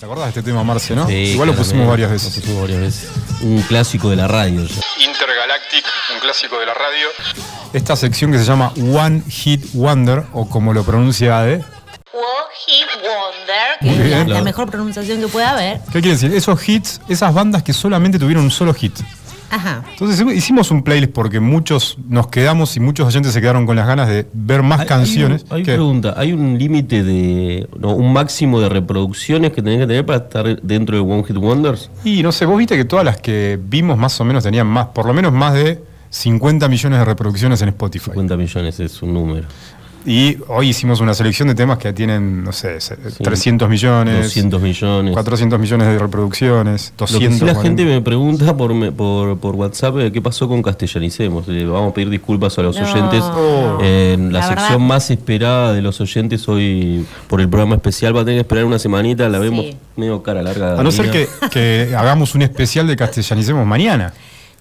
¿Te acordás de este tema, Marce, no? Sí, Igual lo pusimos varias lo veces. pusimos varias veces. Un clásico de la radio. ya. Intergalactic, un clásico de la radio. Esta sección que se llama One Hit Wonder, o como lo pronuncia Ade. One Hit Wonder, Muy que es la, bien. la mejor pronunciación que pueda haber. ¿Qué quiere decir? Esos hits, esas bandas que solamente tuvieron un solo hit. Ajá. Entonces hicimos un playlist porque muchos nos quedamos y muchos oyentes se quedaron con las ganas de ver más Hay- canciones. Hay, hay que- pregunta, ¿hay un límite de. no, un máximo de reproducciones que tenés que tener para estar dentro de One Hit Wonders? Y no sé, vos viste que todas las que vimos más o menos tenían más, por lo menos más de 50 millones de reproducciones en Spotify. 50 millones es un número. Y hoy hicimos una selección de temas que tienen, no sé, se- 300 millones, 200 millones. 400 millones de reproducciones, Lo que 200. sí la 40. gente me pregunta por, me- por, por WhatsApp eh, qué pasó con Castellanicemos. Le vamos a pedir disculpas a los No. oyentes. En la, La sección verdad. más esperada de los oyentes hoy por el programa especial va a tener que esperar una semanita. La vemos Sí. medio cara larga. A no ser que, que hagamos un especial de castellanicemos mañana.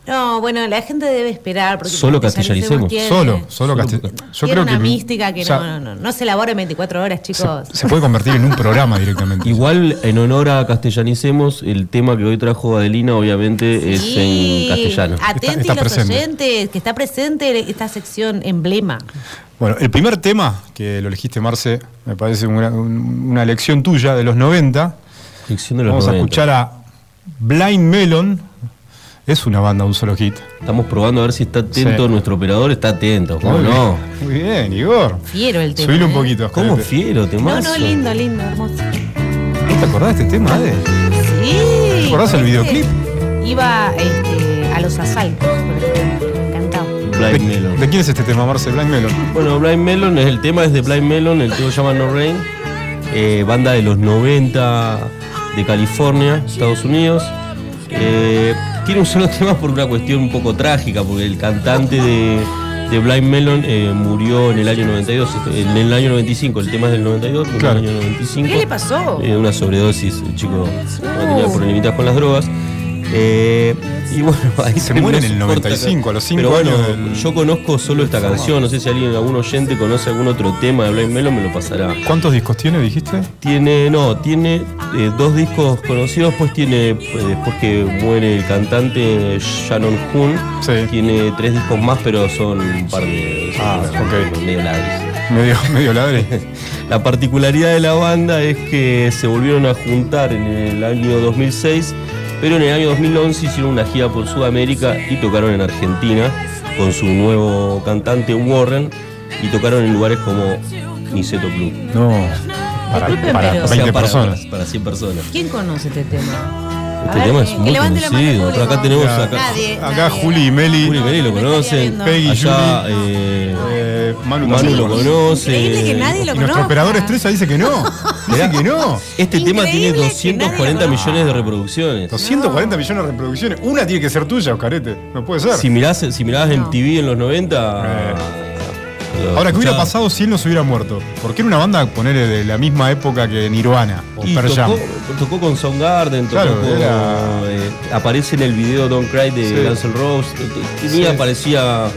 No, bueno, la gente debe esperar. Porque Solo castellanicemos tiene- Solo, solo Solo- castellanicemos. Yo tiene creo una que. mística que o sea, no, no, no, no se elabora en 24 horas, chicos. se puede convertir en un programa directamente. Igual, en honor a Castellanicemos, el tema que hoy trajo Adelina, obviamente, es en castellano. Atentos Está- está los presente. oyentes, que está presente esta sección emblema. Bueno, el primer tema que lo elegiste, Marce, me parece una, un- una lección tuya de los 90. Ficción de los Vamos 90. a escuchar a Blind Melon. Es una banda de un solo hit. Estamos probando a ver si está atento Sí. nuestro operador. Está atento, ¿cómo Muy no? bien, Muy bien, Igor. Fiero el tema. Subile un ¿eh? poquito. ¿Cómo Oscarete. fiero, No, temazo? no, lindo, lindo, hermoso. ¿No te acordás de este tema, Ade? Sí. ¿Te acordás el videoclip? Iba este, a los asaltos, por ejemplo. Encantado. Blind Melon. ¿De quién es este tema, Marce? Blind Melon. Bueno, Blind Melon, es- el tema es de Blind Melon, el tema se llama No Rain, eh, banda de los 90 de California, Estados Unidos. Eh, tiene un solo tema por una cuestión un poco trágica, porque el cantante de, de Blind Melon eh, murió en el año 92, este, en el año 95, el tema es del 92, murió Claro. en el año 95. ¿Qué le pasó? Eh, una sobredosis, el chico no tenía problemitas con las drogas. Eh, y bueno, ahí Se muere en el corta 95, a los cinco Pero bueno, del- yo conozco solo esta canción. No sé si alguien, algún oyente conoce algún otro tema de Blind Melon, me lo pasará. ¿Cuántos discos tiene, dijiste? Tiene, no, tiene eh, dos discos conocidos, pues tiene, pues, después que muere el cantante Shannon Hoon, Sí. tiene tres discos más, pero son un par de... Ah, ok. medio ladris. Medio, medio ladre. La particularidad de la banda es que se volvieron a juntar en el año 2006, pero en el año 2011 hicieron una gira por Sudamérica y tocaron en Argentina con su nuevo cantante Warren y tocaron en lugares como Niceto Club. No. Para, para O sea, 20 para, personas. para- para 100 personas. ¿Quién conoce este tema? A Este ver, tema es muy conocido. Acá tenemos acá, Nadie, Acá nadie. Juli y Meli. Juli y Meli lo conocen. Peggy, allá Juli. eh, Eh, Manu, Manu lo conoce. Increíble que nadie lo Y nuestro conozca. operador estrella dice que no. Dice que no. Este tema tiene Increíble que 240 nadie lo millones de reproducciones. 240 millones de reproducciones. Una tiene que ser tuya, Oscarete. No puede ser. Si mirás, si mirabas en No. TV en los 90. Eh. lo Ahora, ¿qué hubiera pasado si él no se hubiera muerto? Porque era una banda, poner de la misma época que Nirvana o Y Pearl Jam. tocó, tocó con Soundgarden, tocó Claro, con- era- eh, aparece en el video Don't Cry de Sí. Guns N' Roses. Tenía, Sí. parecía.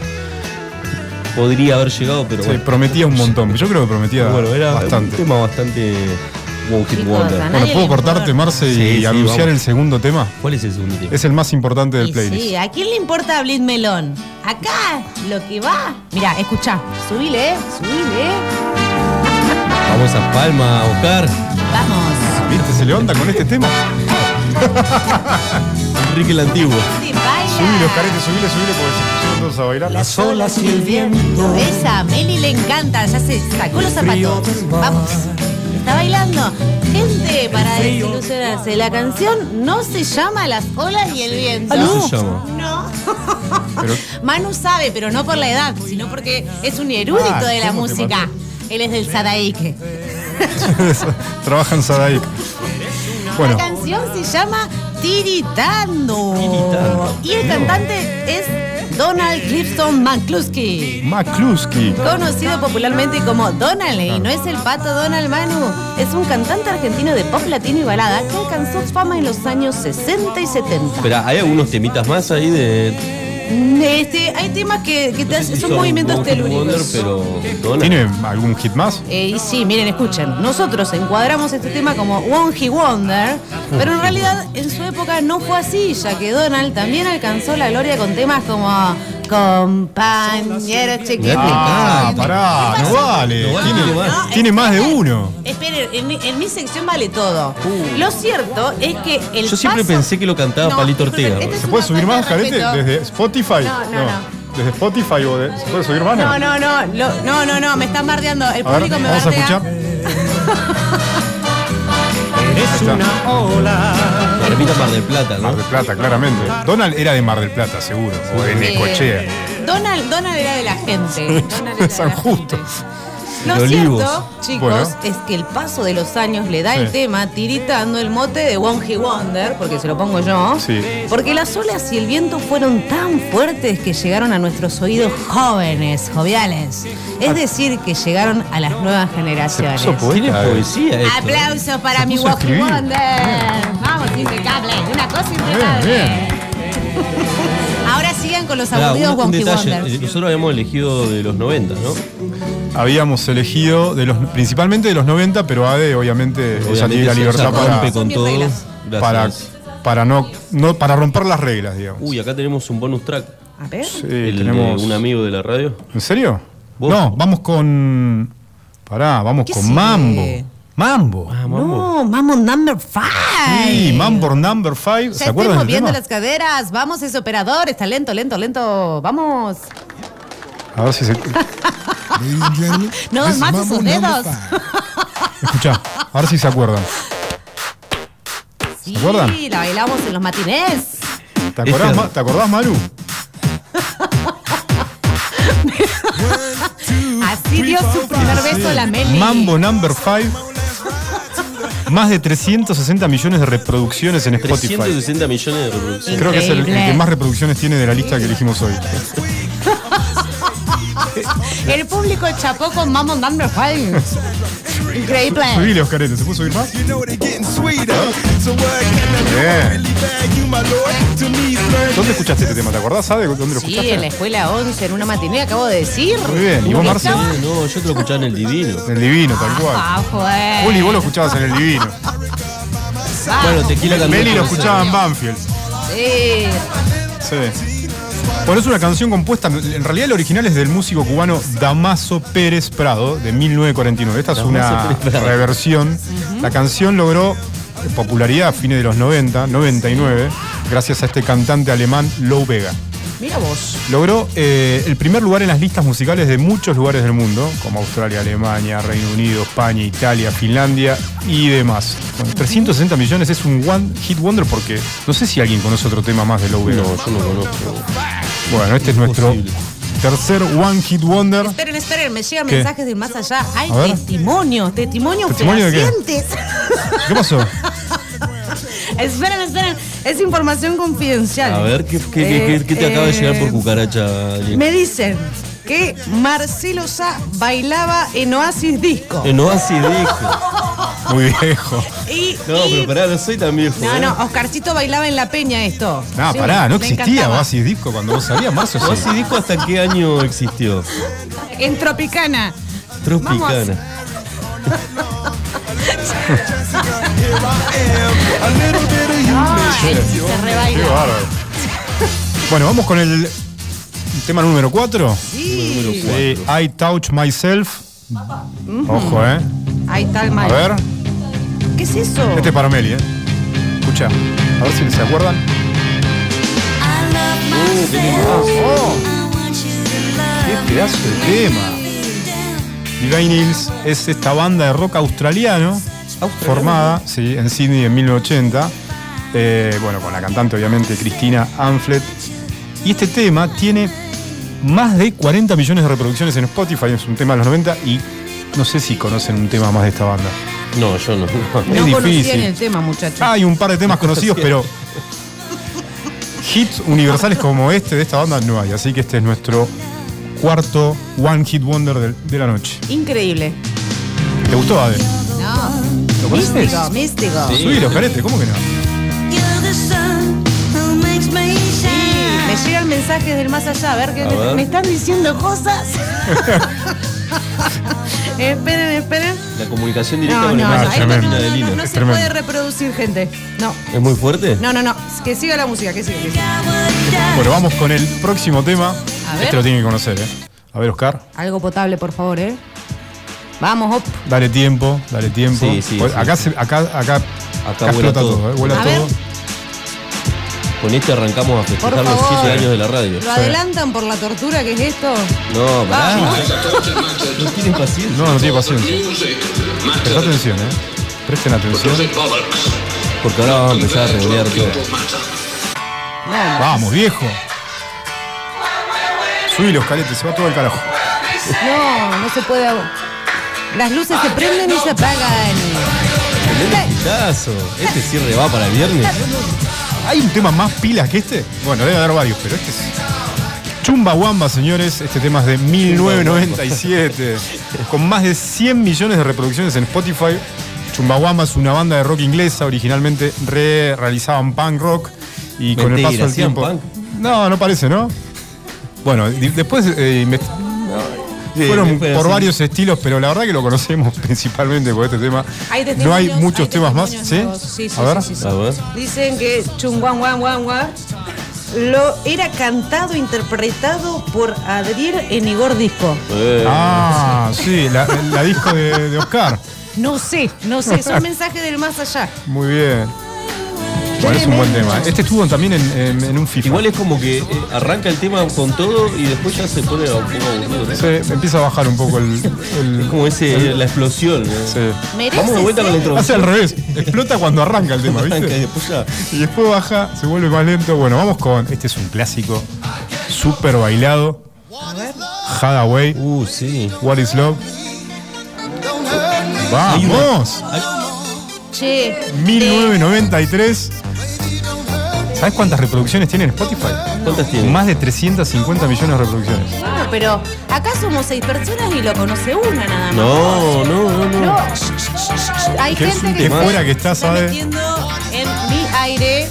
Podría haber llegado, pero Sí, bueno. prometía un montón. Yo creo que prometía Bueno, era bastante. un tema bastante. Hit Wonder. Bueno, ¿puedo cortarte. Marce, y Sí, anunciar vamos. el segundo tema? ¿Cuál es el segundo tema? Es el más importante del Y playlist. sí, ¿a quién le importa Blind Melón? Acá, lo que va. Mira, escucha, subile, eh, subile, eh. Vamos a Palma, Oscar. Vamos. ¿Viste? Se levanta con este tema. Enrique el Antiguo. Sí, baila. Subile, Oscarete, subile, subile, porque se pusieron todos a bailar. Las olas y el viento. Esa, a Meli le encanta, ya se sacó los zapatos. Vamos. Está bailando. Gente, para desilusionarse, la canción no se llama Las olas y el viento. ¿Cómo se llama? No. Pero- Manu sabe, pero no por la edad, sino porque es un erudito Ah, de la ¿cómo te música. Él es del Sadaike. Trabaja en Sadaik. Bueno, La canción se llama Tiritando. Tiritando. Y el cantante es Donald Clifton McCluskey. McCluskey. Conocido popularmente como Donald, y no es el pato Donald Manu, es un cantante argentino de pop latino y balada que alcanzó fama en los años 60 y 70. Espera, ¿hay algunos temitas más ahí de. Este, hay temas que, te hacen, son movimientos telúricos. pero. ¿Tiene algún hit más? Eh, y sí, miren, escuchen. Nosotros encuadramos este tema como One Hit Wonder, pero en realidad en su época no fue así, ya que Donald también alcanzó la gloria con temas como Compañero chiquitito. Ah, pará, no vale. Tiene, tiene más. tiene más de uno. Esperen, en mi, en mi sección vale todo. Lo cierto es que el Yo siempre paso- pensé que lo cantaba No, Palito Ortega. este es ¿Se una puede subir falta más, de respeto. ¿Desde Spotify? No, no, no. ¿Desde Spotify o de, ¿Se puede subir más? No, no, no, lo- no, no, no, me están bardeando. El A ver, público me vamos a bardea. escuchar. Eres una ola. La Mar del Plata, Mar del Plata, claramente. Donald era de Mar del Plata, seguro. O de Necochea. Donald, Donald era de la gente. Donald era de San la Justo. gente. Lo De cierto, Olivos. chicos, Bueno. es que el paso de los años le da el tema tiritando el mote de One Hit Wonder, porque se lo pongo yo. Sí. Porque las olas y el viento fueron tan fuertes que llegaron a nuestros oídos jóvenes, joviales. Es decir, que llegaron a las nuevas generaciones. Tiene eh. poesía esto. ¿eh? Aplausos para mi One. Wonder. Impecable. Una cosa impecable. bien. Ahora sigan con los aburridos un, un detalle. Eh, Nosotros habíamos elegido de los 90, ¿no? Habíamos elegido de los, principalmente de los 90, pero ADE obviamente, ella tiene la libertad se para, con todo. para, para no, no para romper las reglas, digamos. Uy, acá tenemos un bonus track. A ver. Sí, el tenemos. de un amigo de la radio. ¿En serio? ¿Vos? No, vamos con. Pará, vamos ¿Qué con sigue? Mambo. Mambo. Ah, mambo. No, Mambo number five. Sí, Mambo number 5. Ya ¿Se estoy acuerdan moviendo tema? las caderas. Vamos, ese operador. Está lento, lento, lento. Vamos. A ver si se. No, más esos dedos. Escuchá, a ver si se acuerdan. Sí, acuerdan? la bailamos en los matinés. ¿Te acordás, Ma- ¿te acordás Maru? Así dio su primer beso la Meli. Mambo number 5. Más de 360 millones de reproducciones en Spotify. 360 millones de reproducciones. Creo que es el, el que más reproducciones tiene de la lista que elegimos hoy. El público chapó con Mambo number five. Increíble. Subile, Oscarete, ¿se puede subir más? You ¿Dónde escuchaste este tema? ¿Te acordás, Ade? ¿Dónde lo Sí, escuchaste? en la escuela 11, en una matiné, acabo de decir. Muy bien. ¿Y vos, Marce? Estaba- No, yo te lo escuchaba en el divino. En el Divino, tal cual. Ah, fue. Juli, vos lo escuchabas en el Divino. Bueno, Tequila cantó Meli lo escuchaba en Banfield. Sí. Sí. Bueno, es una canción compuesta, en realidad el original es del músico cubano Damaso Pérez Prado, de 1949. Esta es Damaso una Pérez Prado. reversión. La canción logró popularidad a fines de los 90, 99, gracias a este cantante alemán Lou Vega. Mira vos. Logró eh, el primer lugar en las listas musicales de muchos lugares del mundo, como Australia, Alemania, Reino Unido, España, Italia, Finlandia y demás. Bueno, 360 millones es un one hit wonder porque no sé si alguien conoce otro tema más de Lou Vega. No, yo no conozco. Bueno, este es nuestro tercer One Hit Wonder. Esperen, esperen, me llegan ¿Qué? mensajes del más allá. Hay testimonios, testimonios ¿Testimonio de qué? fehacientes. ¿Qué pasó? esperen, esperen. Es información confidencial. A ver, ¿qué, qué- qué- qué- qué te acaba de llegar por Eh, cucaracha? Me dicen que Marcelo Sá bailaba en Oasis Disco. En Oasis dijo. Muy viejo. Y, No, y- pero pará, no soy tan viejo. No, ¿eh? no, Oscarcito bailaba en la peña esto. No, Sí, pará, no existía encantaba. Oasis Disco cuando vos salías, Marzo. sí. Oasis dijo hasta qué año existió. En Tropicana. Tropicana. a Ay, sí, Qué bárbaro. Bueno, vamos con el tema número 4. Sí. I Touch Myself. Ojo, ¿eh? Ahí está el A ver. ¿Qué es eso? Este es para Meli, ¿eh? Escucha. A ver si se acuerdan. Oh, qué pedazo de tema. Divine Hills es esta banda de rock australiano, formada sí, en Sydney en 1980. eh, bueno, con la cantante obviamente Cristina Anflet. Y este tema tiene más de 40 millones de reproducciones en Spotify, es un tema de los 90 y no sé si conocen un tema más de esta banda. No, yo no. no es conocían difícil. el tema, muchachos. Hay un par de temas conocidos, pero hits universales como este de esta banda no hay. Así que este es nuestro cuarto One Hit Wonder de, de la noche. Increíble. ¿Te gustó, Ade? No. ¿Lo conoces? Místico, místico. Sí. Subilo, carete, ¿cómo que no? Me llega el mensajes del más allá. A ver, que A me, ver. me están diciendo cosas. esperen, esperen. La comunicación directa No, con el no, más ahí allá no, tremendo. no, no, no, no se tremendo. puede reproducir, gente. No, ¿Es muy fuerte? no, no, no. Que siga la música, que siga. Que siga. Bueno, vamos con el próximo tema. A ver. Este lo tienen que conocer, ¿eh? A ver, Oscar. Algo potable, por favor, ¿eh? Vamos, hop. Dale tiempo, dale tiempo. Sí, sí, Pues sí. Acá, se- acá, acá, acá vuela explota todo. todo, ¿eh? Vuela A todo. ver. Con este arrancamos a festejar los favor. 7 años de la radio. ¿Lo adelantan por la tortura que es esto? No, pará. Vamos. No tienen paciencia. No, no tiene paciencia. Presta atención, ¿eh? Presten atención. Porque ahora vamos a empezar a revolear todo. Vamos, viejo. Subí los caletes, se va todo el carajo. No, no se puede. Las luces se prenden y se apagan. Tremendo. Este cierre va para el viernes. ¿Hay un tema más pilas que este? Bueno, debe haber varios, pero este es. Chumbawamba, señores. Este tema es de 1997. con más de 100 millones de reproducciones en Spotify. Chumbawamba es una banda de rock inglesa. Originalmente re realizaban punk rock. Y con el paso del ¿hacían tiempo. punk? No, no parece, ¿no? Bueno, después eh, Sí, fueron por así. varios estilos, pero la verdad que lo conocemos principalmente por este tema. Hay no hay muchos hay temas más, ¿sí? Sí, sí, A ver. sí, sí, sí. A ver. Dicen que Chungwan Wan Wan Wan lo era cantado, interpretado por Adriel en Igor Disco. Eh, Ah, sí, la, la disco de, de Oscar. No sé, no sé, son mensajes del más allá. Muy bien. Bueno, es un buen tema. Este estuvo también en, en- en un FIFA. Igual es como que eh, arranca el tema con todo y después ya se pone un poco aburrido. ¿no? Se empieza a bajar un poco el. el- Es como ese, la explosión. ¿no? sí. Merece Vamos de vuelta con la ser- Hace introducción. al revés. Explota cuando arranca el tema, Arranca y ¿viste? después ya. Y después baja, se vuelve más lento. Bueno, vamos con. Este es un clásico. Súper bailado. Hadaway. Uh, sí. What is Love. ¡Vamos! Che, 1993. ¿Sabes cuántas reproducciones tiene en Spotify? ¿Cuántas tiene? Más de 350 millones de reproducciones. bueno, pero acá somos seis personas y lo conoce una nada más. No, no, no, no. No, hay gente que fuera que está, se ¿sabe? metiendo en mi aire.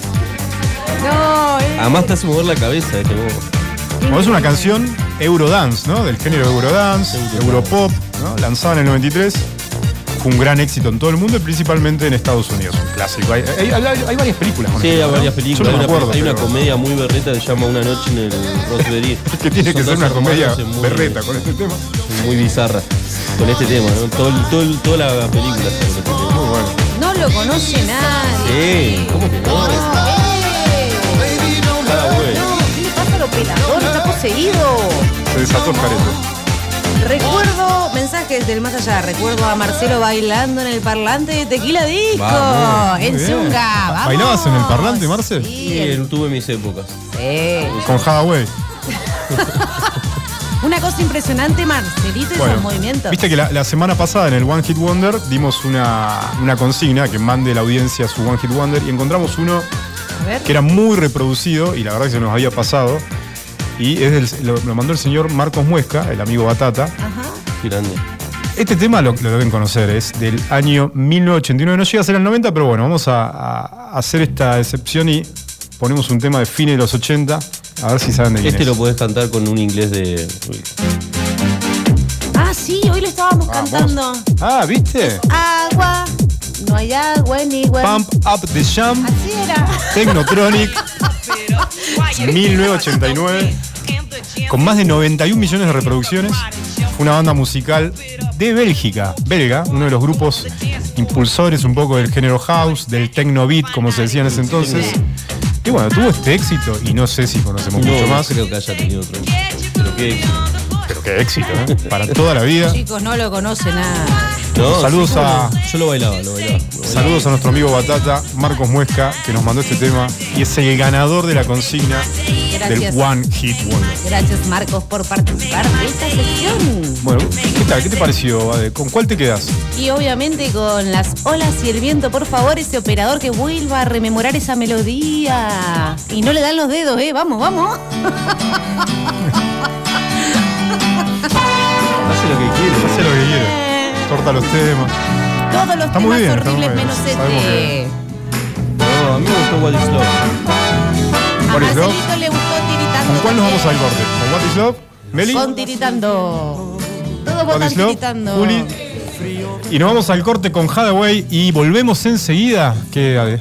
No, eh. Además te hace mover la cabeza este. Bueno, es una canción Eurodance, ¿no? Del género Eurodance, Europop, ¿no? Lanzada en el 93. Fue un gran éxito en todo el mundo y principalmente en Estados Unidos. Un clásico. Hay, hay- hay- hay varias películas Sí, hay varias Yo películas. no hay me una, acuerdo. hay una pero- comedia muy berreta que se llama Una noche en el Rosbery. que tiene que ser una comedia berreta con este tema. Muy bizarra. Con este tema, ¿no? Todo, el- todo toda la película este tema. Muy bueno. No lo conoce nadie. Sí, ¿cómo que no? No, eh. Cada güey. No, ¿qué le pasa al operador? Está poseído. Se desató el carete. Recuerdo mensajes del más allá. Recuerdo a Marcelo bailando en el parlante de Tequila Disco. Vamos, en bien. Zunga. Vamos. ¿Bailabas en el parlante, Marce? Sí. Sí, tuve mis épocas. sí. Con Hadaway. Una cosa impresionante, Marcelito y Bueno, sus movimientos. Viste que la, la semana pasada en el One Hit Wonder dimos una, una consigna que mande la audiencia su One Hit Wonder y encontramos uno A ver. que era muy reproducido y la verdad que se nos había pasado. Y es del- lo, lo mandó el señor Marcos Muesca, el amigo Batata. Ajá. Grande. Este tema lo, lo deben conocer, es del año 1989. No llega a ser el 90, pero bueno, vamos a, a hacer esta excepción y ponemos un tema de fines de los 80. A ver si saben de quién Este es. lo podés cantar con un inglés de. Uy, Ah, sí, hoy lo estábamos cantando. Ah, ¿viste? Agua. No hay agua en igual. Pump Up the Jam, Así era. Technotronic, 1989. Con más de 91 millones de reproducciones. Fue una banda musical de Bélgica, belga, uno de los grupos impulsores un poco del género house, del techno beat, como se decía en ese entonces. Y bueno, tuvo este éxito y no sé si conocemos No, mucho no más. creo que haya tenido otro. Pero qué éxito. Pero qué éxito, ¿eh? Para toda la vida. Chicos, no lo conoce nada. No, Saludos sí, ¿cómo a-? Yo lo bailaba, lo bailaba. lo bailaba. Saludos a nuestro amigo Batata, Marcos Muesca, que nos mandó este tema y es el ganador de la consigna Gracias. del One Hit Wonder. Gracias, Marcos, por participar de esta sección. Bueno, ¿qué tal? ¿Qué te pareció, Bade? ¿Con cuál te quedas? Y obviamente con las olas y el viento, por favor, ese operador que vuelva a rememorar esa melodía. Y no le dan los dedos, ¿eh? Vamos, vamos. Corta los temas. Todos los Está muy temas bien, está horribles muy bien. menos este. No, a mí me gustó What is Love. A What is Love? Marcelito le gustó tiritando ¿Con cuál nos vamos al corte? ¿Con What is Love? ¿Meli? Con tiritando. Todo What botan is Love? tiritando. Juli. Y nos vamos al corte con Hadaway y volvemos enseguida. ¿Qué?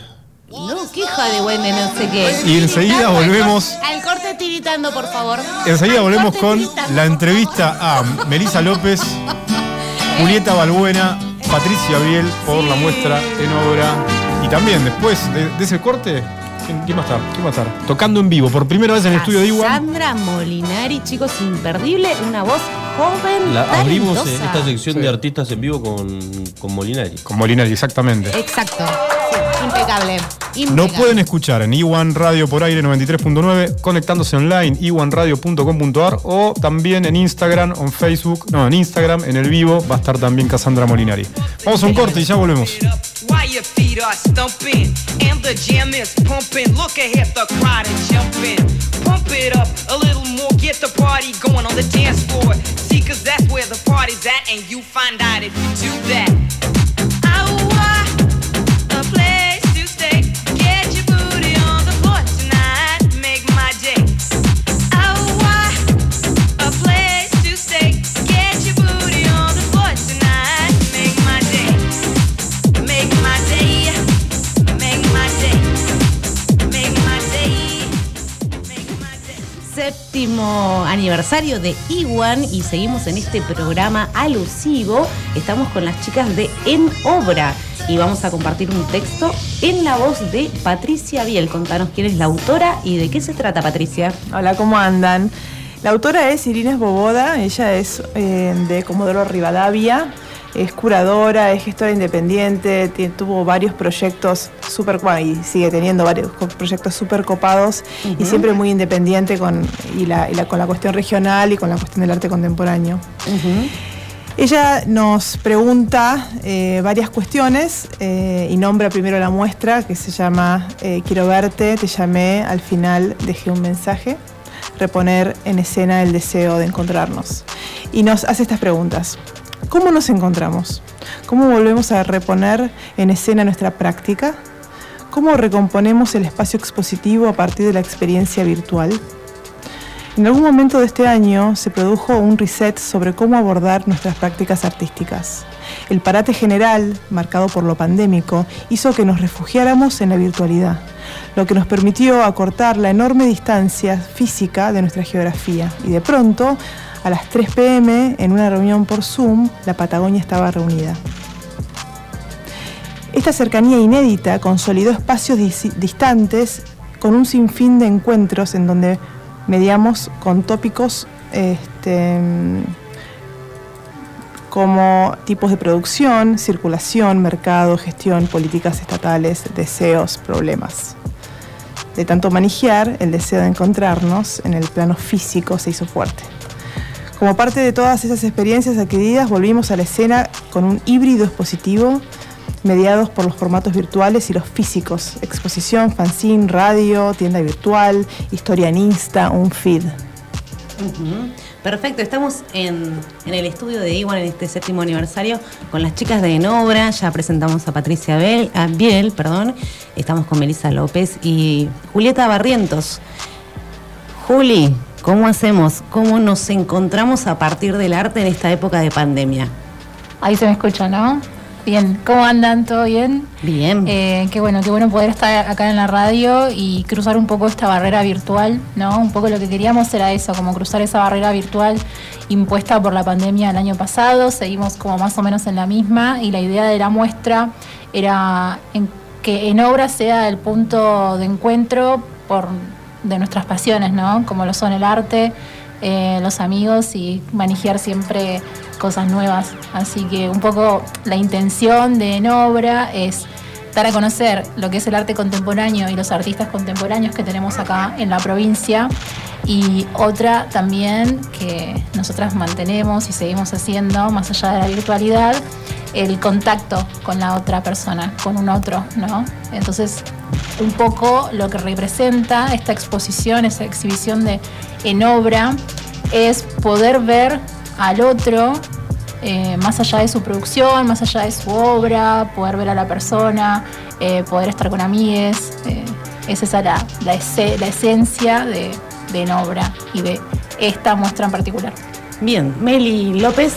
No, qué de no sé qué. Y enseguida volvemos- Al corte tiritando, por favor. Enseguida volvemos con la entrevista a Melissa López, Julieta Balbuena, Patricia Biel por la muestra en obra. Y también después de, de ese corte, ¿quién, quién va a estar? ¿Quién va a estar? Tocando en vivo por primera vez en el estudio de Iwan. Sandra Molinari, chicos, imperdible. Una voz joven. La, abrimos eh, talentosa. esta sección Sí. de artistas en vivo con, con Molinari. Con Molinari, exactamente. Exacto. Sí, impecable. Nos impecable. pueden escuchar en Iwan Radio por aire 93.9, conectándose online, iwanradio.com.ar o también en Instagram o en Facebook, no, en Instagram, en el vivo, va a estar también Cassandra Molinari. Vamos a un corte y ya volvemos. Pump it up a little more, get the party going on the dance floor. See, cause that's where the party's at, and you find out if you do that. Aniversario de Iwan y seguimos en este programa alusivo. Estamos con las chicas de En Obra y vamos a compartir un texto en la voz de Patricia Biel. Contanos quién es la autora y de qué se trata, Patricia. Hola, ¿cómo andan? La autora es Irina Boboda, ella es eh, de Comodoro Rivadavia, es curadora, es gestora independiente, tie- tuvo varios proyectos súper, y sigue teniendo varios proyectos súper copados y siempre muy independiente con, y la, y la- con la cuestión regional y con la cuestión del arte contemporáneo. Ella nos pregunta eh, varias cuestiones eh, y nombra primero la muestra que se llama eh, Quiero verte, te llamé, al final dejé un mensaje, reponer en escena el deseo de encontrarnos. Y nos hace estas preguntas. ¿Cómo nos encontramos? ¿Cómo volvemos a reponer en escena nuestra práctica? ¿Cómo recomponemos el espacio expositivo a partir de la experiencia virtual? En algún momento de este año se produjo un reset sobre cómo abordar nuestras prácticas artísticas. El parate general, marcado por lo pandémico, hizo que nos refugiáramos en la virtualidad, lo que nos permitió acortar la enorme distancia física de nuestra geografía. Y de pronto, a las 3 pm, en una reunión por Zoom, la Patagonia estaba reunida. Esta cercanía inédita consolidó espacios dis- distantes con un sinfín de encuentros en donde mediamos con tópicos este, como tipos de producción, circulación, mercado, gestión, políticas estatales, deseos, problemas. De tanto manejar, el deseo de encontrarnos en el plano físico se hizo fuerte. Como parte de todas esas experiencias adquiridas, volvimos a la escena con un híbrido expositivo mediados por los formatos virtuales y los físicos, exposición, fanzine, radio, tienda virtual, historia en Insta, un feed. Perfecto, estamos en, el estudio de Iwan en este séptimo aniversario con las chicas de Enobra. Ya presentamos a Patricia Biel, a Biel, perdón. Estamos con Melissa López y Julieta Barrientos. Juli, ¿cómo hacemos? ¿Cómo nos encontramos a partir del arte en esta época de pandemia? Ahí se me escucha, ¿no? Bien, ¿cómo andan? ¿Todo bien? Bien. Eh, qué bueno, qué bueno poder estar acá en la radio y cruzar un poco esta barrera virtual, ¿no? Un poco lo que queríamos era eso, como cruzar esa barrera virtual impuesta por la pandemia el año pasado. Seguimos como más o menos en la misma y la idea de la muestra era en- que en obra sea el punto de encuentro por, de nuestras pasiones, ¿no? Como lo son el arte, eh, los amigos y manejar siempre cosas nuevas. Así que un poco la intención de En Obra es dar a conocer lo que es el arte contemporáneo y los artistas contemporáneos que tenemos acá en la provincia. Y otra también que nosotras mantenemos y seguimos haciendo, más allá de la virtualidad, el contacto con la otra persona, con un otro, ¿no? Entonces, un poco lo que representa esta exposición, esa exhibición de en obra, es poder ver al otro eh, más allá de su producción, más allá de su obra, poder ver a la persona, eh, poder estar con amigues. eh, es esa ese- la esencia de, de En Obra y de esta muestra en particular. Bien, Meli López.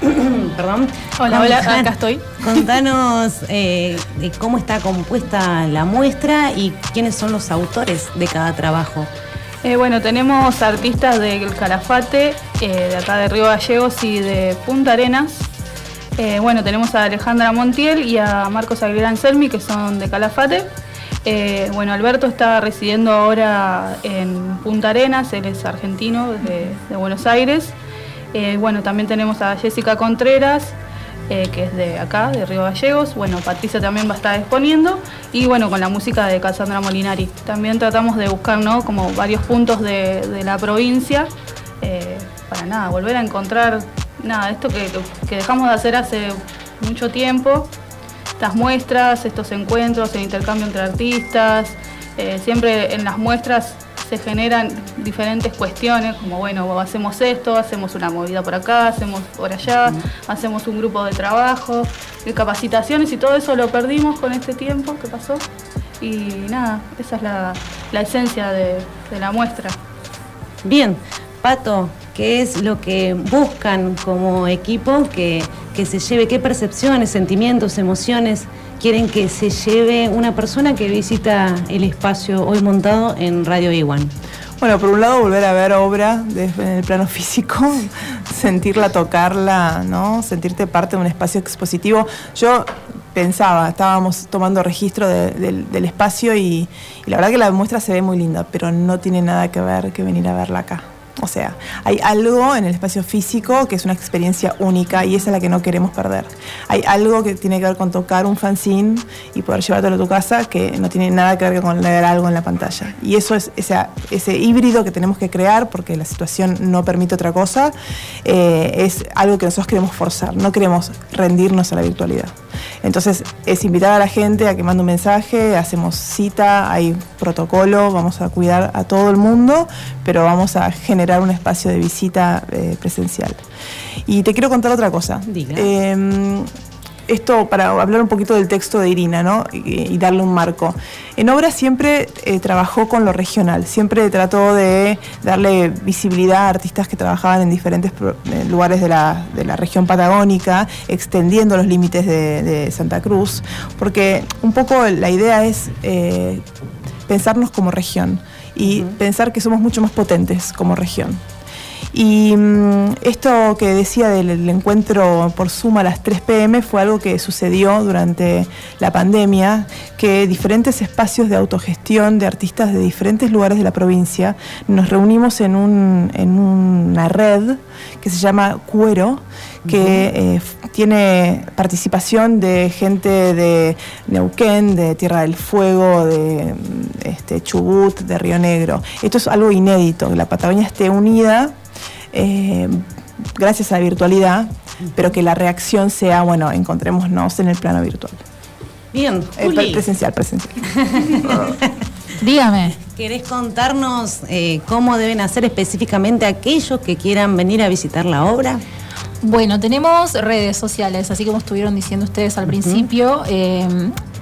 Perdón. Hola, hola, acá estoy. Contanos eh, cómo está compuesta la muestra y quiénes son los autores de cada trabajo. Eh, bueno, tenemos artistas del Calafate, eh, de acá de Río Gallegos y de Punta Arenas. Eh, bueno, tenemos a Alejandra Montiel y a Marcos Aguilera Anselmi, que son de Calafate. Eh, bueno, Alberto está residiendo ahora en Punta Arenas, él es argentino, de, de Buenos Aires. Eh, bueno, también tenemos a Jessica Contreras, eh, que es de acá, de Río Gallegos. Bueno, Patricia también va a estar exponiendo. Y bueno, con la música de Cassandra Molinari. También tratamos de buscar, ¿no? Como varios puntos de, la provincia eh, para nada, volver a encontrar nada, esto que, que dejamos de hacer hace mucho tiempo. Estas muestras, estos encuentros, el intercambio entre artistas. siempre en las muestras se generan diferentes cuestiones, como bueno, hacemos esto, hacemos una movida por acá, hacemos por allá, hacemos un grupo de trabajo, de capacitaciones y todo eso lo perdimos con este tiempo que pasó. Y nada, esa es la, la esencia de, de la muestra. Bien, Pato, ¿qué es lo que buscan como equipo que, que se lleve? ¿Qué percepciones, sentimientos, emociones quieren que se lleve una persona que visita el espacio hoy montado en Radio Iguan? Bueno, por un lado volver a ver obra en el plano físico, sentirla, tocarla, ¿no? Sentirte parte de un espacio expositivo. Yo pensaba, estábamos tomando registro de- del, del espacio y, y la verdad que la muestra se ve muy linda, pero no tiene nada que ver que venir a verla acá. O sea, hay algo en el espacio físico que es una experiencia única y esa es la que no queremos perder. Hay algo que tiene que ver con tocar un fanzine y poder llevártelo a tu casa que no tiene nada que ver con leer algo en la pantalla. Y eso es ese, híbrido que tenemos que crear porque la situación no permite otra cosa. eh, es algo que nosotros queremos forzar, no queremos rendirnos a la virtualidad. Entonces es invitar a la gente a que mande un mensaje, hacemos cita, hay protocolo, vamos a cuidar a todo el mundo, pero vamos a generar un espacio de visita eh, presencial. Y te quiero contar otra cosa. Diga. Eh, esto para hablar un poquito del texto de Irina, ¿no? Y, y darle un marco. En obra siempre eh, trabajó con lo regional, siempre trató de darle visibilidad a artistas que trabajaban en diferentes lugares de la, de la región patagónica, extendiendo los límites de, de Santa Cruz, porque un poco la idea es eh, pensarnos como región y pensar que somos mucho más potentes como región. Y mm, esto que decía del encuentro por Zoom a las 3 pm fue algo que sucedió durante la pandemia, que diferentes espacios de autogestión de artistas de diferentes lugares de la provincia nos reunimos en, un- en una red que se llama Cuero, que eh, tiene participación de gente de Neuquén, de Tierra del Fuego, de este, Chubut, de Río Negro. Esto es algo inédito, que la Patagonia esté unida eh, gracias a la virtualidad, pero que la reacción sea, bueno, encontrémonos en el plano virtual. Bien, Eh, Juli, presencial, presencial. Dígame. ¿querés contarnos eh, cómo deben hacer específicamente aquellos que quieran venir a visitar la obra? Bueno, tenemos redes sociales, así como estuvieron diciendo ustedes al principio. eh,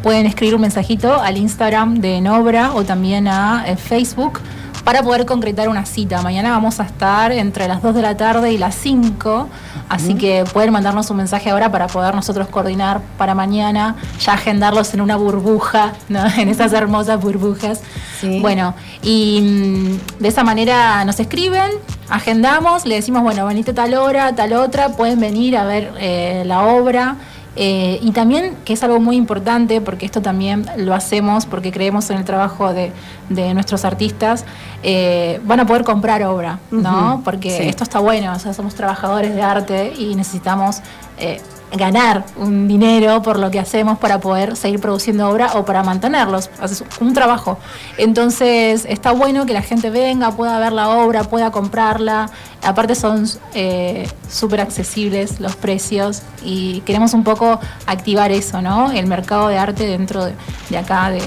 pueden escribir un mensajito al Instagram de Enobra o también a eh, Facebook para poder concretar una cita. Mañana vamos a estar entre las 2 de la tarde y las 5, así que pueden mandarnos un mensaje ahora para poder nosotros coordinar para mañana, ya agendarlos en una burbuja, ¿no? en esas hermosas burbujas. Sí. Bueno, y mm, de esa manera nos escriben, agendamos, le decimos, bueno, venite tal hora, tal otra, pueden venir a ver eh, la obra. Eh, y también, que es algo muy importante, porque esto también lo hacemos porque creemos en el trabajo de, de nuestros artistas, eh, van a poder comprar obra, ¿no? Porque sí. esto está bueno, o sea, somos trabajadores de arte y necesitamos eh, ganar un dinero por lo que hacemos para poder seguir produciendo obra o para mantenerlos. Haces un trabajo. Entonces, está bueno que la gente venga, pueda ver la obra, pueda comprarla. Aparte son eh, súper accesibles los precios y queremos un poco activar eso, ¿no? El mercado de arte dentro de, de acá, de,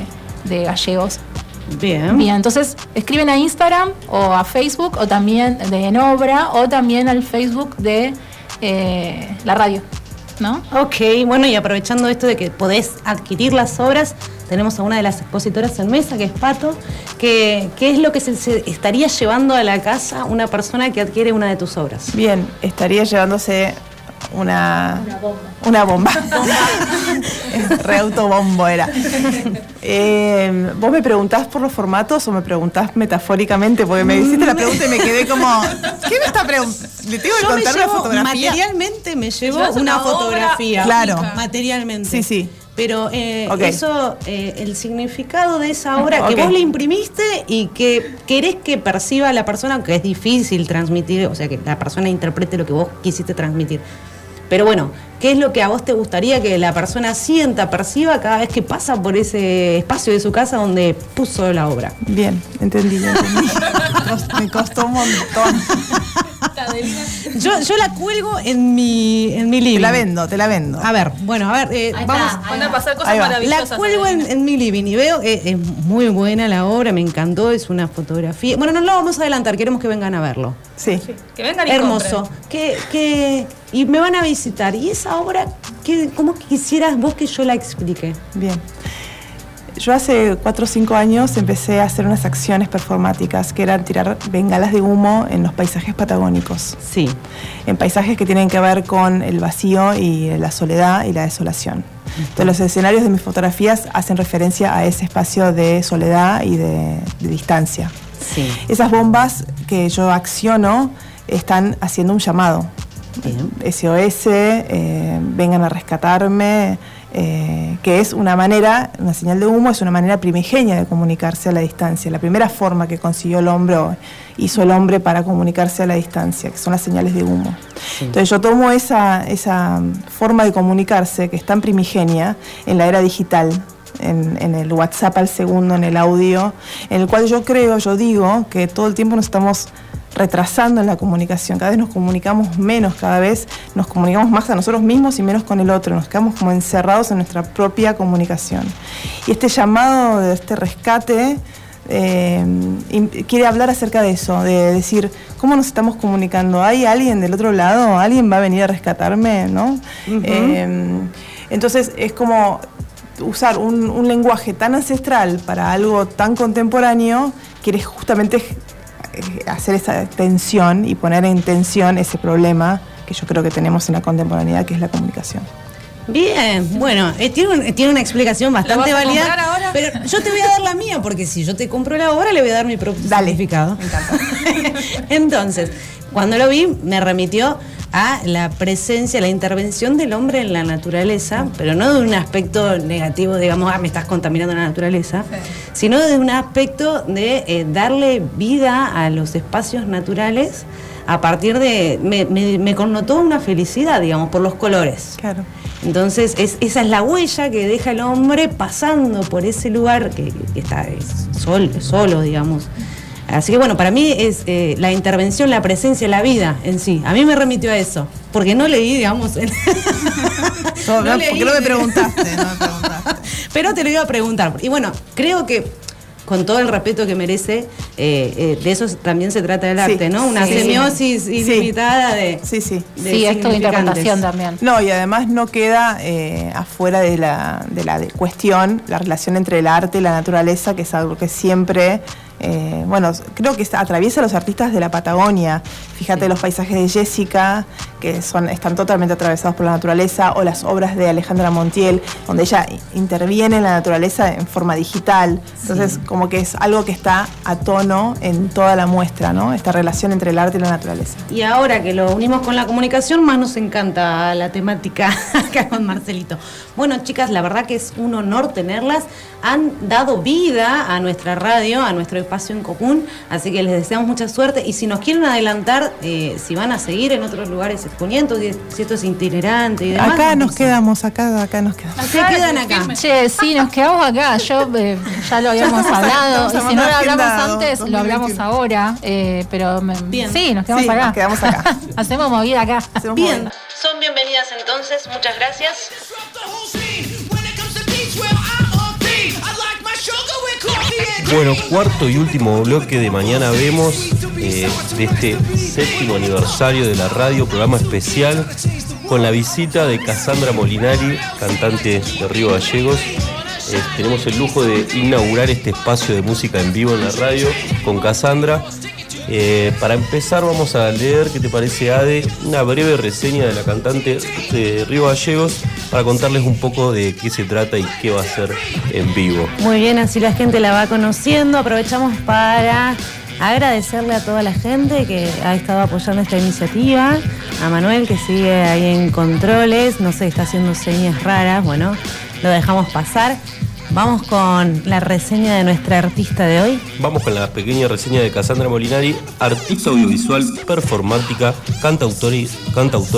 de Gallegos. Bien. Bien, entonces escriben a Instagram o a Facebook o también de En Obra o también al Facebook de eh, la radio. ¿No? Ok, bueno, y aprovechando esto de que podés adquirir las obras, tenemos a una de las expositoras en mesa, que es Pato, que, ¿qué es lo que se, se estaría llevando a la casa una persona que adquiere una de tus obras? Bien, estaría llevándose una, una bomba. Re autobombo era. Eh, ¿Vos me preguntás por los formatos o me preguntás metafóricamente? Porque me hiciste la pregunta y me quedé como, ¿qué me está preguntando? ¿Le tengo que Yo me contar una fotografía? materialmente me llevo una, una fotografía. Claro. Materialmente. Sí, sí. Pero eh, eso, eh, el significado de esa obra que vos le imprimiste y que querés que perciba la persona, aunque es difícil transmitir, o sea, que la persona interprete lo que vos quisiste transmitir. Pero bueno, ¿qué es lo que a vos te gustaría que la persona sienta, perciba cada vez que pasa por ese espacio de su casa donde puso la obra? Bien, entendí, entendí. Me costó un montón. Yo, yo la cuelgo en mi, en mi Te living. la vendo, te la vendo. A ver, bueno, a ver, eh, Ahí vamos. está. Van a pasar cosas maravillosas. La cuelgo en, en mi living y veo, eh, es muy buena la obra, me encantó, es una fotografía. Bueno, no lo vamos a adelantar, queremos que vengan a verlo. Sí. Que vengan y Hermoso. compren. Que, que, y me van a visitar. ¿Y esa obra, qué, cómo quisieras vos que yo la explique? Bien. Yo hace cuatro o cinco años empecé a hacer unas acciones performáticas que eran tirar bengalas de humo en los paisajes patagónicos, Sí. en paisajes que tienen que ver con el vacío y la soledad y la desolación. Entonces los escenarios de mis fotografías hacen referencia a ese espacio de soledad y de, de distancia. Sí. Esas bombas que yo acciono están haciendo un llamado. SOS, eh, vengan a rescatarme, eh, que es una manera, una señal de humo, es una manera primigenia de comunicarse a la distancia. La primera forma que consiguió el hombre o hizo el hombre para comunicarse a la distancia, que son las señales de humo. Entonces yo tomo esa, esa forma de comunicarse, que es tan primigenia en la era digital, en, en el WhatsApp al segundo, en el audio, en el cual yo creo, yo digo, que todo el tiempo nos estamos retrasando en la comunicación, cada vez nos comunicamos menos, cada vez nos comunicamos más a nosotros mismos y menos con el otro, nos quedamos como encerrados en nuestra propia comunicación. Y este llamado de este rescate eh, quiere hablar acerca de eso, de decir, ¿cómo nos estamos comunicando? ¿Hay alguien del otro lado? ¿Alguien va a venir a rescatarme? ¿no? Eh, entonces es como usar un, un lenguaje tan ancestral para algo tan contemporáneo, quiere justamente hacer esa tensión y poner en tensión ese problema que yo creo que tenemos en la contemporaneidad, que es la comunicación. Bien, bueno, eh, tiene, un- tiene una explicación bastante válida. ahora? Pero yo te voy a dar la mía, porque si yo te compro la obra, le voy a dar mi propio Dale, significado. me encanta. Entonces, cuando lo vi, me remitió a la presencia, la intervención del hombre en la naturaleza, pero no de un aspecto negativo, digamos, ah, me estás contaminando la naturaleza, sino de un aspecto de eh, darle vida a los espacios naturales a partir de. Me, me- me connotó una felicidad, digamos, por los colores. Claro. Entonces, es- esa es la huella que deja el hombre pasando por ese lugar que, que está es sol- solo, digamos. Así que bueno, para mí es eh, la intervención, la presencia, la vida en sí. A mí me remitió a eso, porque no leí, digamos. en- No, leí. porque no me preguntaste, no me preguntaste. Pero te lo iba a preguntar. Y bueno, creo que con todo el respeto que merece, eh, eh, de eso también se trata el Sí, arte, ¿no? Una sí. semiosis Sí. ilimitada de, Sí, sí. de Sí, esto de significantes. interpretación también. No, y además no queda eh, afuera de la, de la de- cuestión la relación entre el arte y la naturaleza, que es algo que siempre, eh, bueno, creo que atraviesa a los artistas de la Patagonia. Fíjate los paisajes de Jessica, que son, están totalmente atravesados por la naturaleza, o las obras de Alejandra Montiel, donde ella interviene en la naturaleza en forma digital. Entonces, como que es algo que está a tono en toda la muestra, ¿no? Esta relación entre el arte y la naturaleza. Y ahora que lo unimos con la comunicación, más nos encanta la temática acá con Marcelito. Bueno, chicas, la verdad que es un honor tenerlas. Han dado vida a nuestra radio, a nuestro espacio en común, así que les deseamos mucha suerte. Y si nos quieren adelantar, eh, si van a seguir en otros lugares exponiendo, si esto es itinerante y demás. Acá nos quedamos, acá, acá nos quedamos. Se quedan acá. Che, sí, nos quedamos acá. Yo eh, ya lo habíamos hablado. Y si no lo hablamos antes, lo hablamos 2021. ahora. eh, pero me- Bien. sí, nos quedamos Sí, acá. nos quedamos acá. Hacemos movida acá. Hacemos Bien, movida. son bienvenidas entonces, muchas gracias. Bueno, cuarto y último bloque de Mañana Vemos, eh, de este séptimo aniversario de la radio, programa especial con la visita de Cassandra Molinari, cantante de Río Gallegos. Eh, tenemos el lujo de inaugurar este espacio de música en vivo en la radio con Cassandra. Eh, para empezar vamos a leer, ¿qué te parece Ade? Una breve reseña de la cantante de Río Gallegos para contarles un poco de qué se trata y qué va a ser en vivo. Muy bien, así la gente la va conociendo. Aprovechamos para agradecerle a toda la gente que ha estado apoyando esta iniciativa, a Manuel que sigue ahí en controles, no sé, está haciendo señas raras, bueno, lo dejamos pasar. Vamos con la reseña de nuestra artista de hoy. Vamos con la pequeña reseña de Cassandra Molinari, artista audiovisual, performática, cantautora y,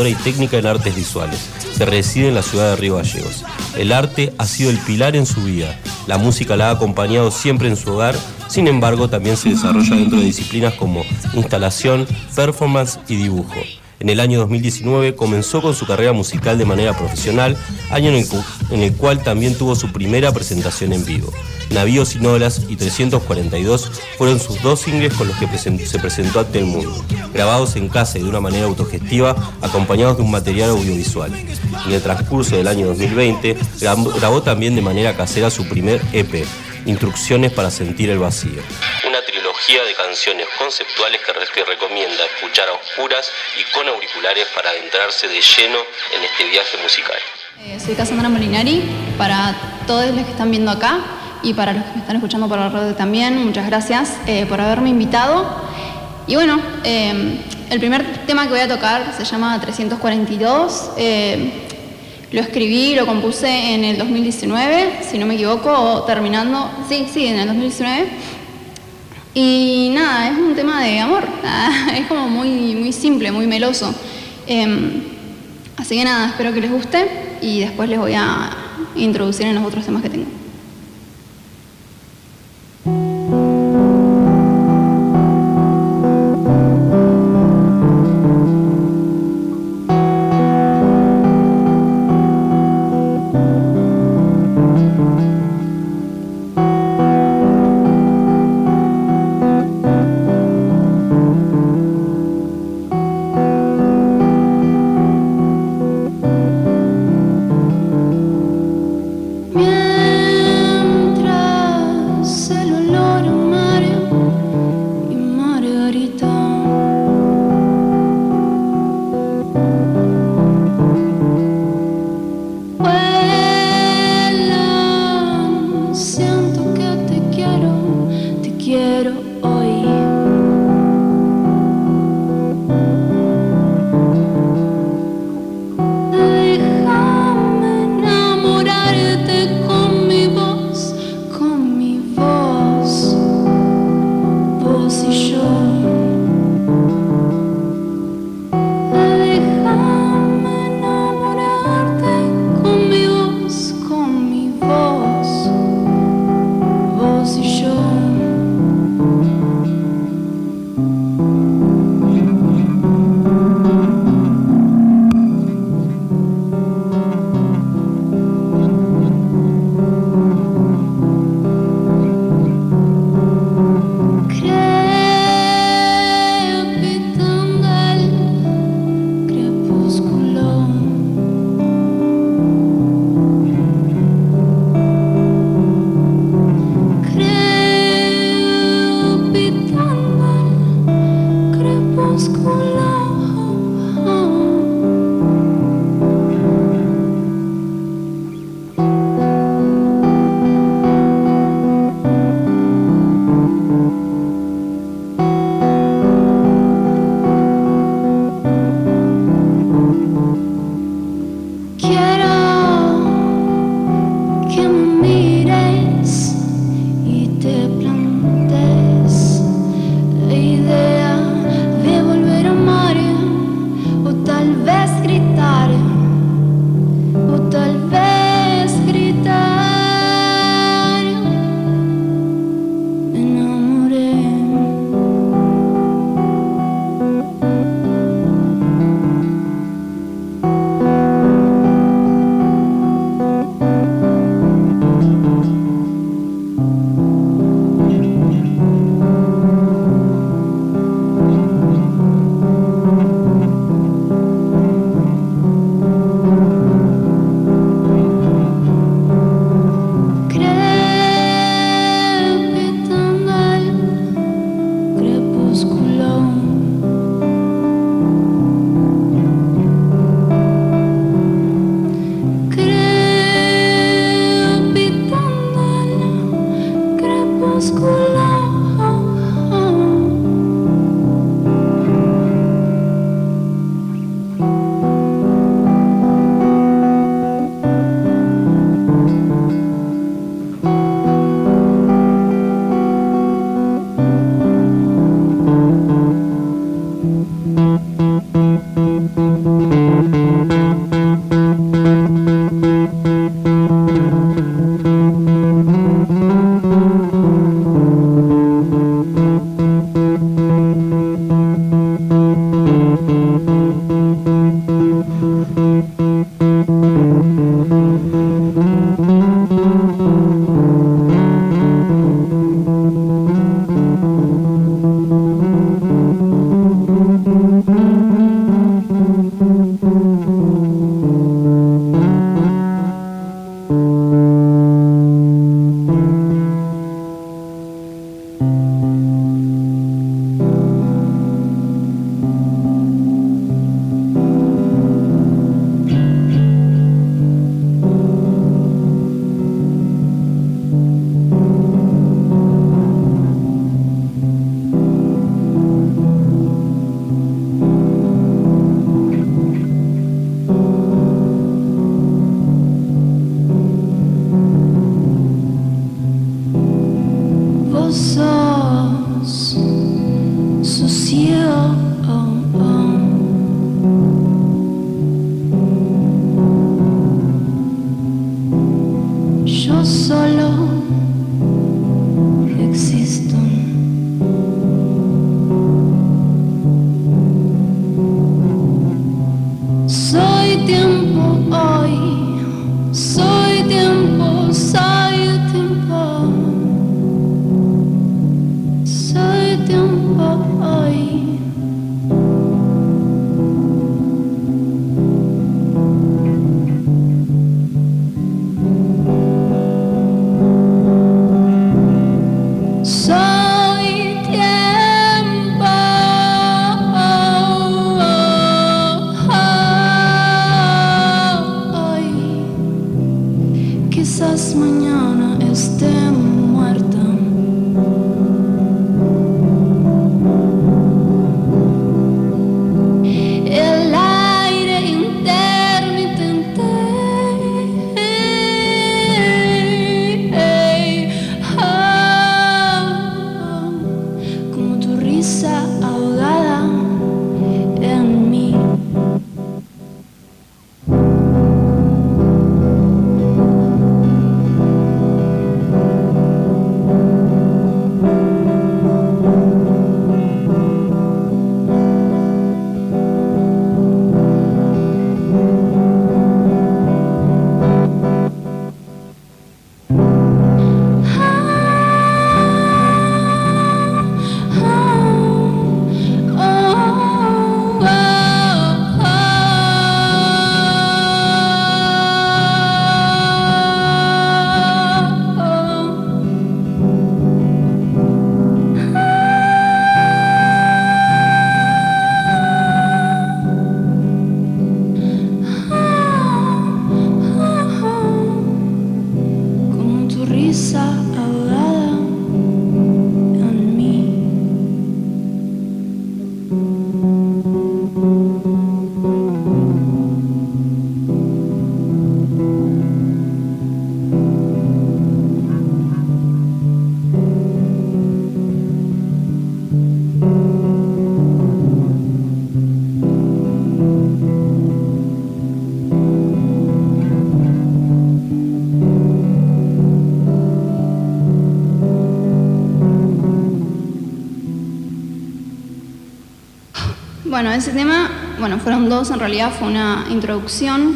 y técnica en artes visuales, que reside en la ciudad de Río Gallegos. El arte ha sido el pilar en su vida. La música la ha acompañado siempre en su hogar, sin embargo también se desarrolla dentro de disciplinas como instalación, performance y dibujo. En el año 2019 comenzó con su carrera musical de manera profesional, año en el, cual también tuvo su primera presentación en vivo. Navíos sin olas y 342 fueron sus dos singles con los que se presentó ante el mundo, grabados en casa y de una manera autogestiva, acompañados de un material audiovisual. En el transcurso del año 2020 grabó, grabó también de manera casera su primer EP, Instrucciones para sentir el vacío. De canciones conceptuales que, que recomienda escuchar a oscuras y con auriculares para adentrarse de lleno en este viaje musical. Eh, soy Cassandra Molinari. Para todos los que están viendo acá y para los que me están escuchando por la radio también, muchas gracias eh, por haberme invitado. Y bueno, eh, el primer tema que voy a tocar se llama 342. Eh, lo escribí, lo compuse en el 2019, si no me equivoco, o terminando, sí, sí, en el 2019. Y nada, es un tema de amor, es como muy, muy simple, muy meloso. Em, así que nada, espero que les guste y después les voy a introducir en los otros temas que tengo. en realidad fue una introducción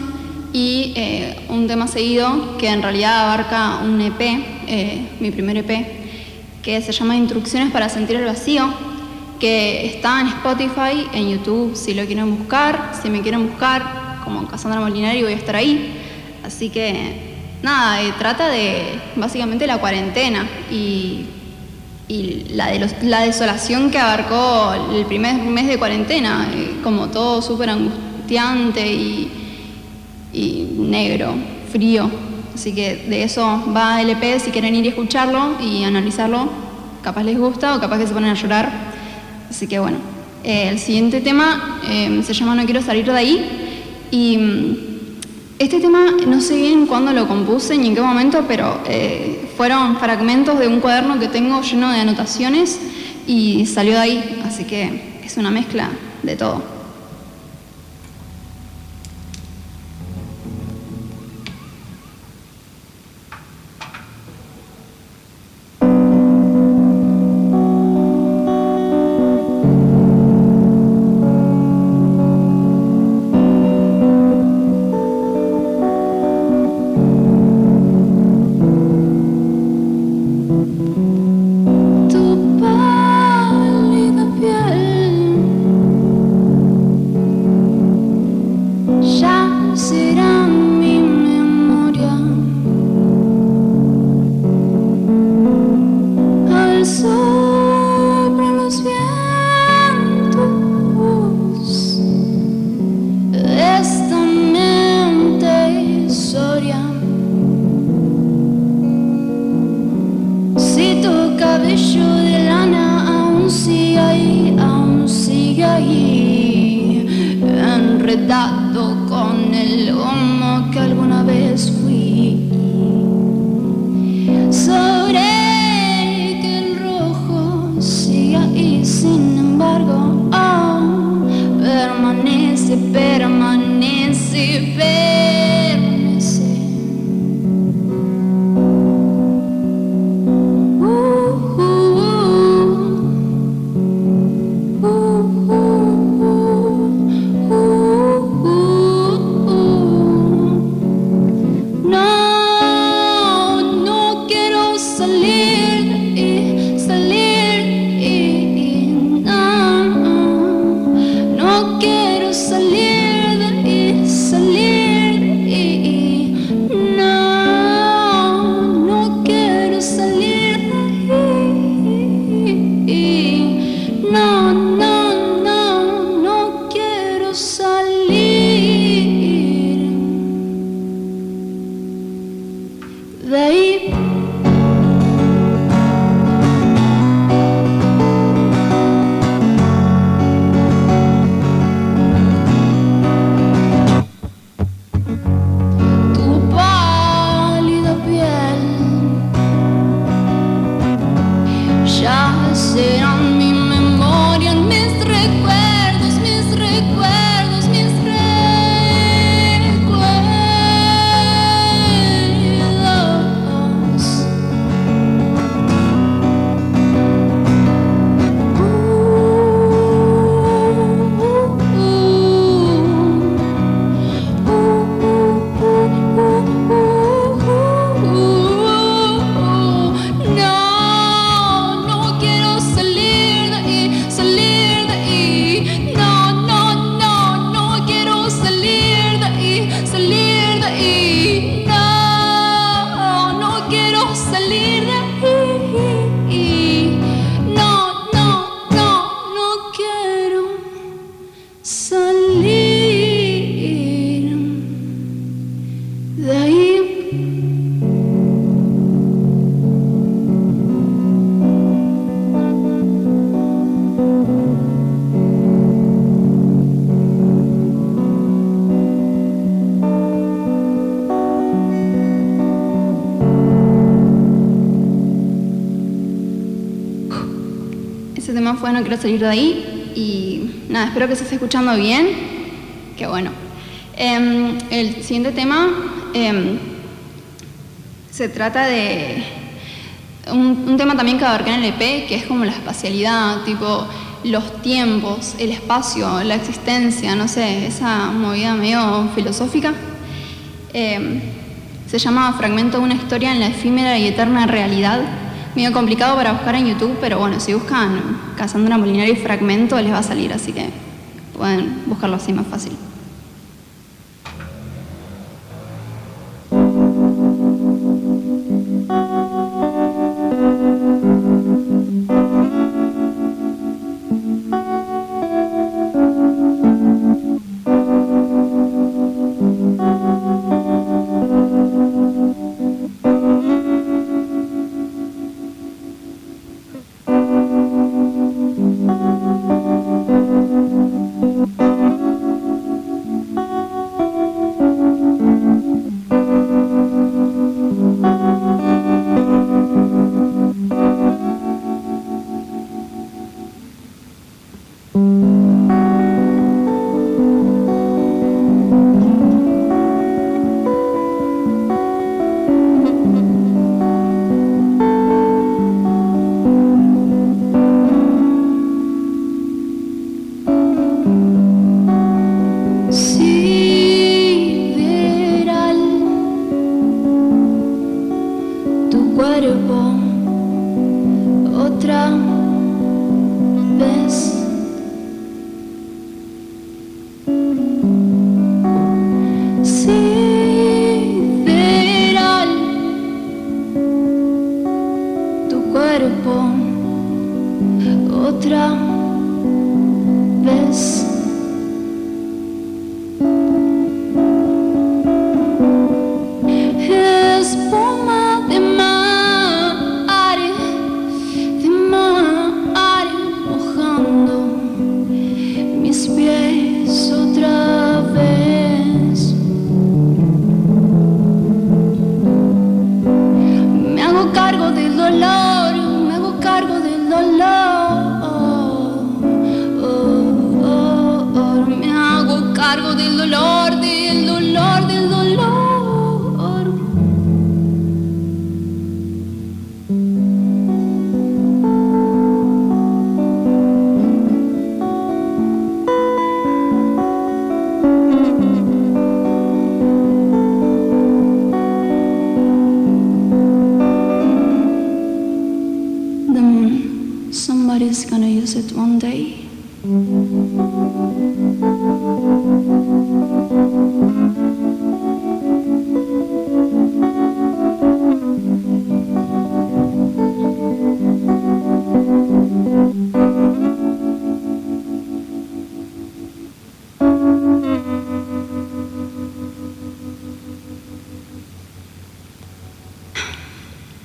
y eh, un tema seguido que en realidad abarca un EP, eh, mi primer EP, que se llama Instrucciones para sentir el vacío, que está en Spotify, en YouTube, si lo quieren buscar, si me quieren buscar, como Cassandra Molinari voy a estar ahí. Así que nada, eh, trata de básicamente la cuarentena y y la, de los- la desolación que abarcó el primer mes de cuarentena, eh, como todo súper angustiante y, y negro, frío. Así que de eso va el EP, si quieren ir y escucharlo y analizarlo, capaz les gusta o capaz que se ponen a llorar. Así que bueno, eh, el siguiente tema eh, se llama No quiero salir de ahí. Y mm, este tema no sé bien cuándo lo compuse ni en qué momento, pero eh, fueron fragmentos de un cuaderno que tengo lleno de anotaciones y salió de ahí. Así que es una mezcla de todo. Fue No quiero salir de ahí y nada, espero que se esté escuchando bien. Qué bueno. Em, el siguiente tema em, se trata de un, un tema también que abarca en el EP, que es como la espacialidad, tipo los tiempos, el espacio, la existencia, no sé, esa movida medio filosófica. Em, se llama Fragmento de una historia en la efímera y eterna realidad. Medio complicado para buscar en YouTube, pero bueno, si buscan Cassandra Molinari Fragmento les va a salir, así que pueden buscarlo así más fácil.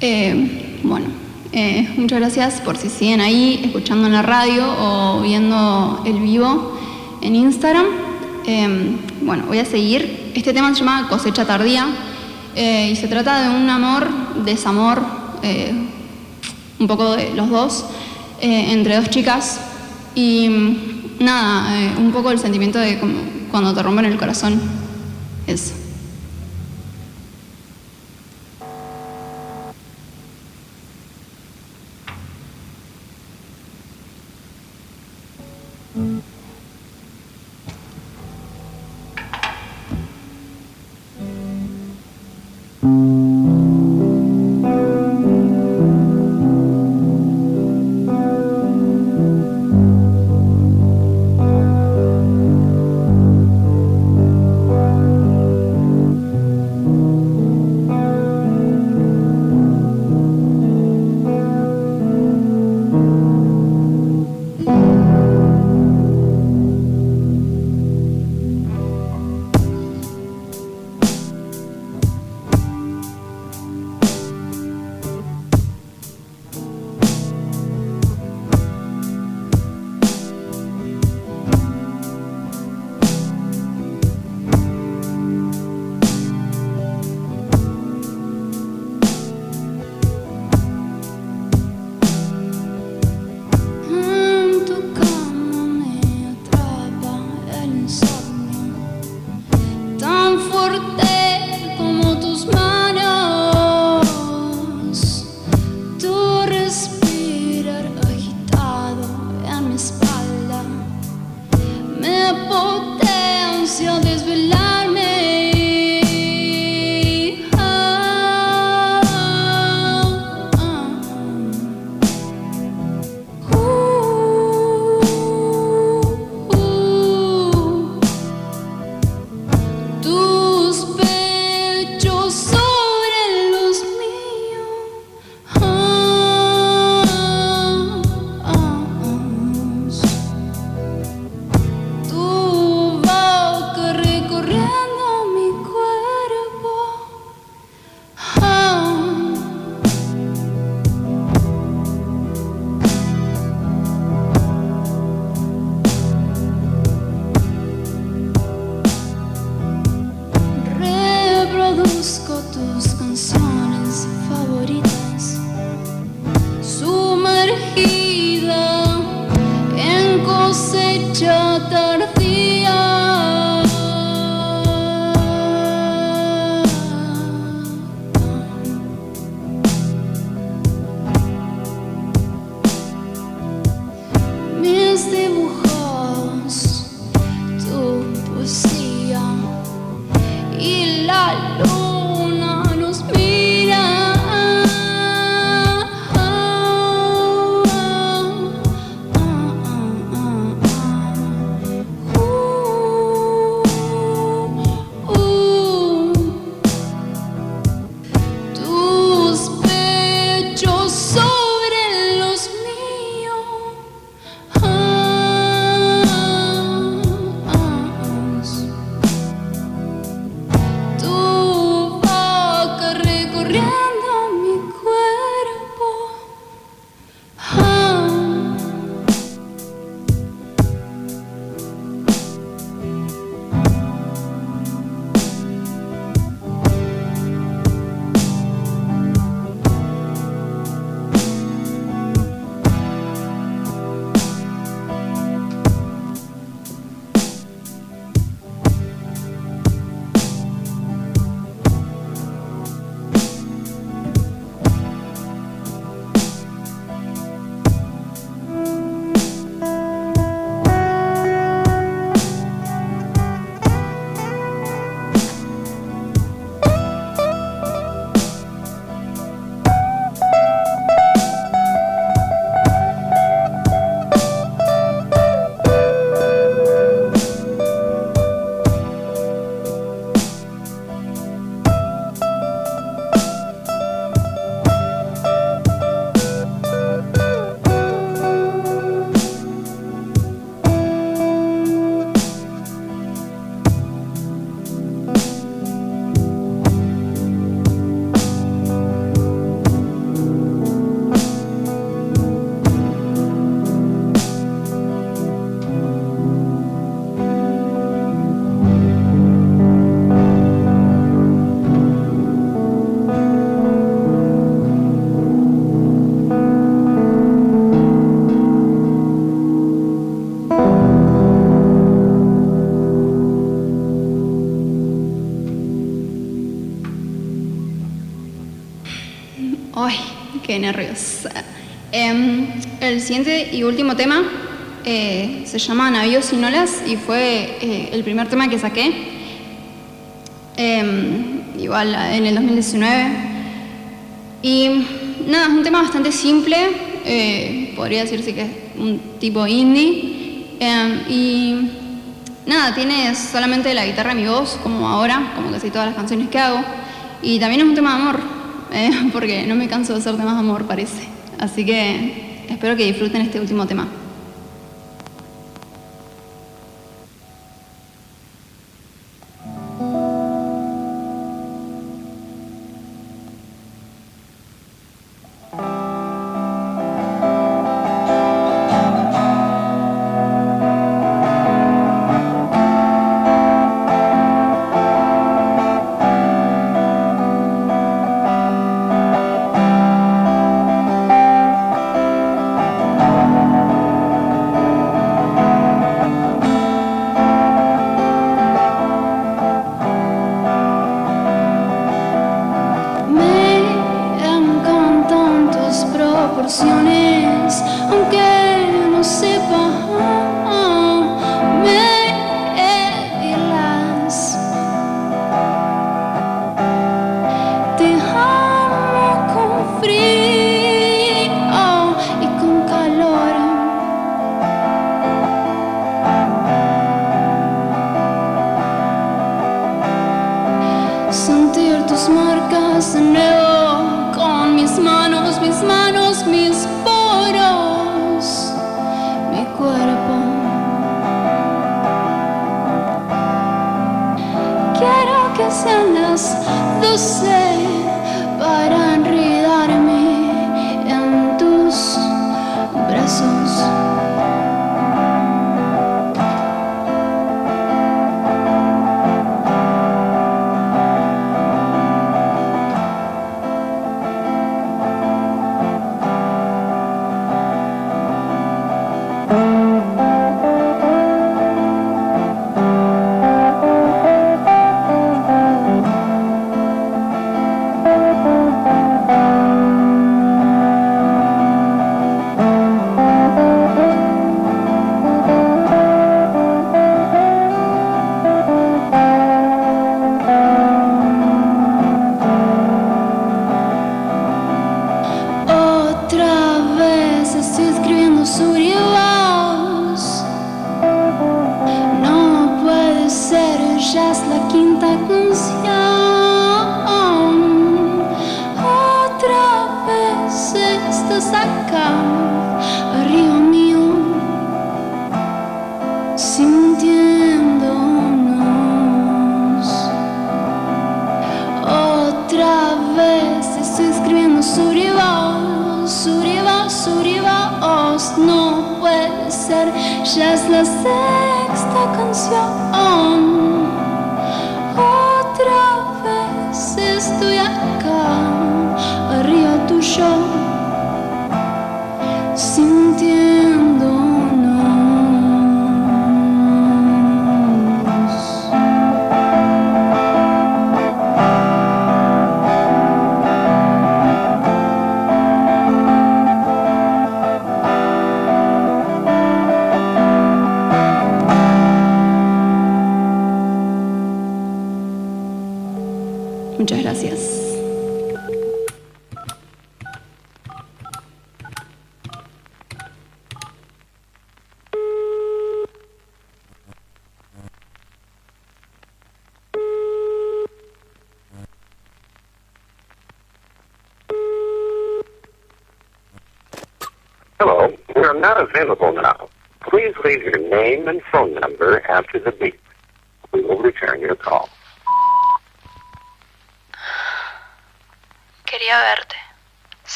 Eh, bueno, eh, muchas gracias por si siguen ahí escuchando en la radio o viendo el vivo en Instagram. Eh, bueno, voy a seguir. Este tema se llama Cosecha Tardía eh, y se trata de un amor, desamor, un poco de los dos, entre dos chicas. Y nada, un poco el sentimiento de como cuando te rompen el corazón. Eso. Qué nervios. Em, el siguiente y último tema eh, se llama Navíos y Nolas y fue eh, el primer tema que saqué. Em, igual en el 2019. Y nada, es un tema bastante simple, eh, podría decirse que es un tipo indie. Em, y nada, tiene solamente la guitarra y mi voz, como ahora, como casi todas las canciones que hago. Y también es un tema de amor, eh, porque no me canso de hacer de amor, parece. Así que espero que disfruten este último tema. Mis manos, mis poros, mi cuerpo. Quiero que sean las doce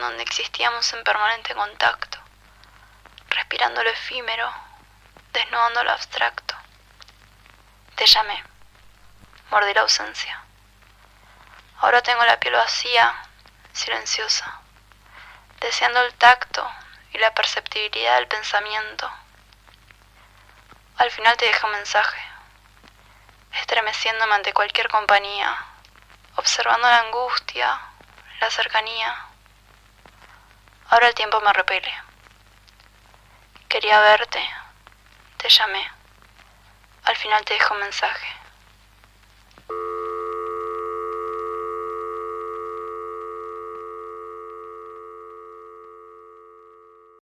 donde existíamos en permanente contacto, respirando lo efímero, desnudando lo abstracto. Te llamé, mordí la ausencia. Ahora tengo la piel vacía, silenciosa, deseando el tacto y la perceptibilidad del pensamiento. Al final te dejé un mensaje. estremeciéndome ante cualquier compañía, observando la angustia, la cercanía. Ahora el tiempo me repele. Quería verte, te llamé. Al final te dejo un mensaje.